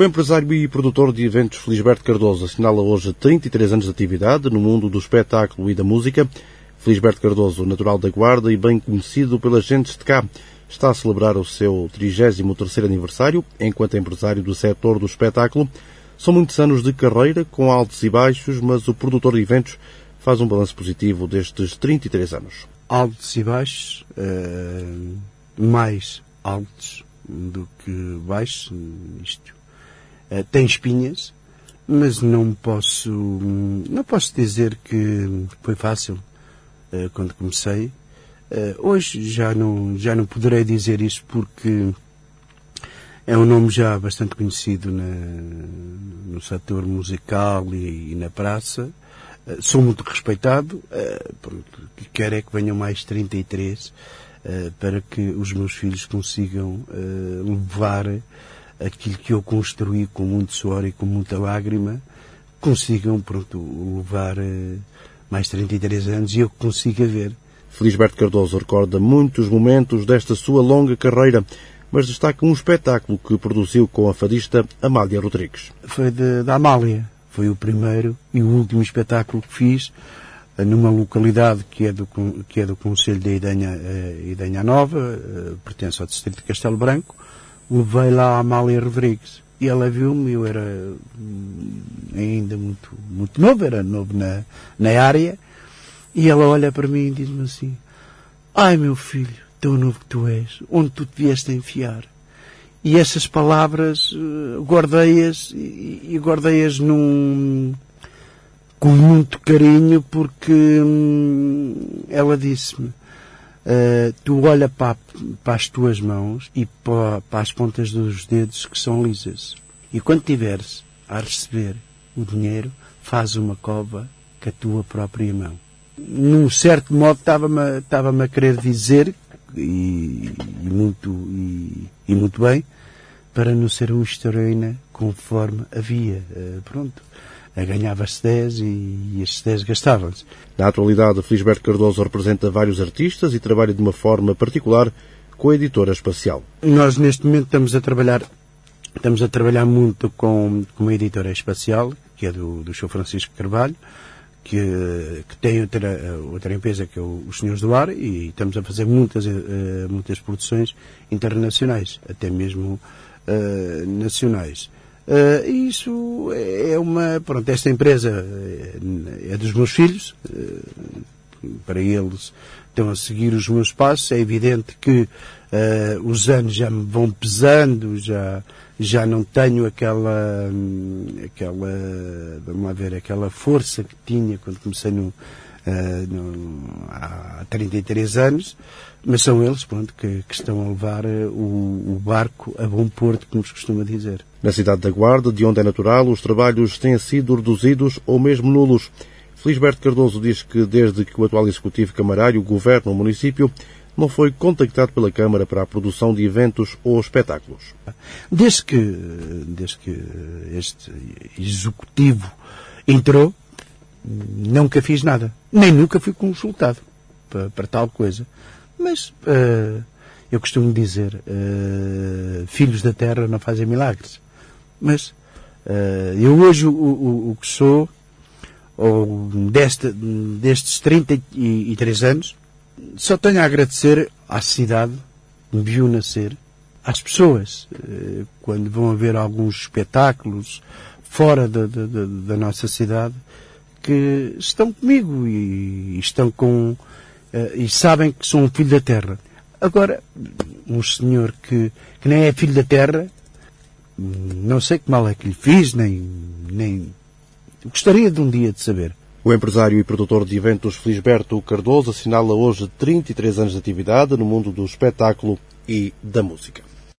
O empresário e produtor de eventos Felisberto Cardoso assinala hoje 33 anos de atividade no mundo do espetáculo e da música. Felisberto Cardoso, natural da Guarda e bem conhecido pelas gentes de cá, está a celebrar o seu 33º aniversário enquanto empresário do setor do espetáculo. São muitos anos de carreira, com altos e baixos, mas o produtor de eventos faz um balanço positivo destes 33 anos. Altos e baixos, uh, mais altos do que baixos, isto uh, tem espinhas, mas não posso, não posso dizer que foi fácil uh, quando comecei. hoje já não, já não poderei dizer isso porque é um nome já bastante conhecido na, no setor musical e, e na praça. Uh, sou muito respeitado. Uh, pronto, quero é que venham mais 33 uh, para que os meus filhos consigam levar aquilo que eu construí com muito suor e com muita lágrima, consigam pronto, levar mais 33 anos e eu consiga ver. Felisberto Cardoso recorda muitos momentos desta sua longa carreira mas destaca um espetáculo que produziu com a fadista Amália Rodrigues. Foi da Amália. Foi o primeiro e o último espetáculo que fiz eh, numa localidade que é do, que é do Conselho da Idanha, uh, Idanha Nova, pertence ao Distrito de Castelo Branco. Levei lá a Amália Rodrigues e ela viu-me, eu era hum, ainda muito, muito novo, era novo na, na área, e ela olha para mim e diz-me assim, ai meu filho, tão novo que tu és, onde tu te vieste a enfiar. E essas palavras uh, guardei-as e, e guardei-as num com muito carinho porque hum, ela disse-me uh, tu olha para, para, as tuas mãos e para, para as pontas dos dedos que são lisas e quando tiveres a receber o dinheiro faz uma cova com a tua própria mão num certo modo estava-me estava a querer dizer e, e muito, e, e, muito bem para não ser uma historiana conforme havia. Uh, pronto. Ganhava-se 10 e, e esses 10 gastavam-se. Na atualidade, Felisberto Cardoso representa vários artistas e trabalha de uma forma particular com a editora espacial. Nós neste momento estamos a trabalhar estamos a trabalhar muito com, com a editora espacial, que é do, do Sr. Francisco Carvalho, que, que tem outra, outra empresa que é o, os Senhores do Ar e estamos a fazer muitas, uh, muitas produções internacionais, até mesmo uh, nacionais. Uh, isso é uma, pronto, esta empresa é dos meus filhos, para eles estão a seguir os meus passos, é evidente que os anos já me vão pesando, já, já não tenho aquela, aquela, vamos lá ver, aquela força que tinha quando comecei no, uh, no, há 33 anos, mas são eles, pronto, que, que estão a levar eh, o, o, barco a bom porto, como se costuma dizer. Na cidade da Guarda, de onde é natural, os trabalhos têm sido reduzidos ou mesmo nulos. Felisberto Cardoso diz que desde que o atual executivo camarário governa o município, não foi contactado pela Câmara para a produção de eventos ou espetáculos. Desde que, desde que este executivo entrou, nunca fiz nada. Nem nunca fui consultado para, para tal coisa. Mas uh, eu costumo dizer, uh, filhos da terra não fazem milagres. Mas uh, eu hoje o, o, o, que sou, ou deste, destes 33 anos, só tenho a agradecer à cidade que me viu nascer, às pessoas, eh, quando vão haver alguns espetáculos fora da, da, nossa cidade, que estão comigo e, estão com eh, e sabem que sou um filho da terra. Agora, um senhor que, que nem é filho da terra, não sei que mal é que lhe fiz, nem, nem gostaria de um dia de saber. O empresário e produtor de eventos Felisberto Cardoso assinala hoje 33 anos de atividade no mundo do espetáculo e da música.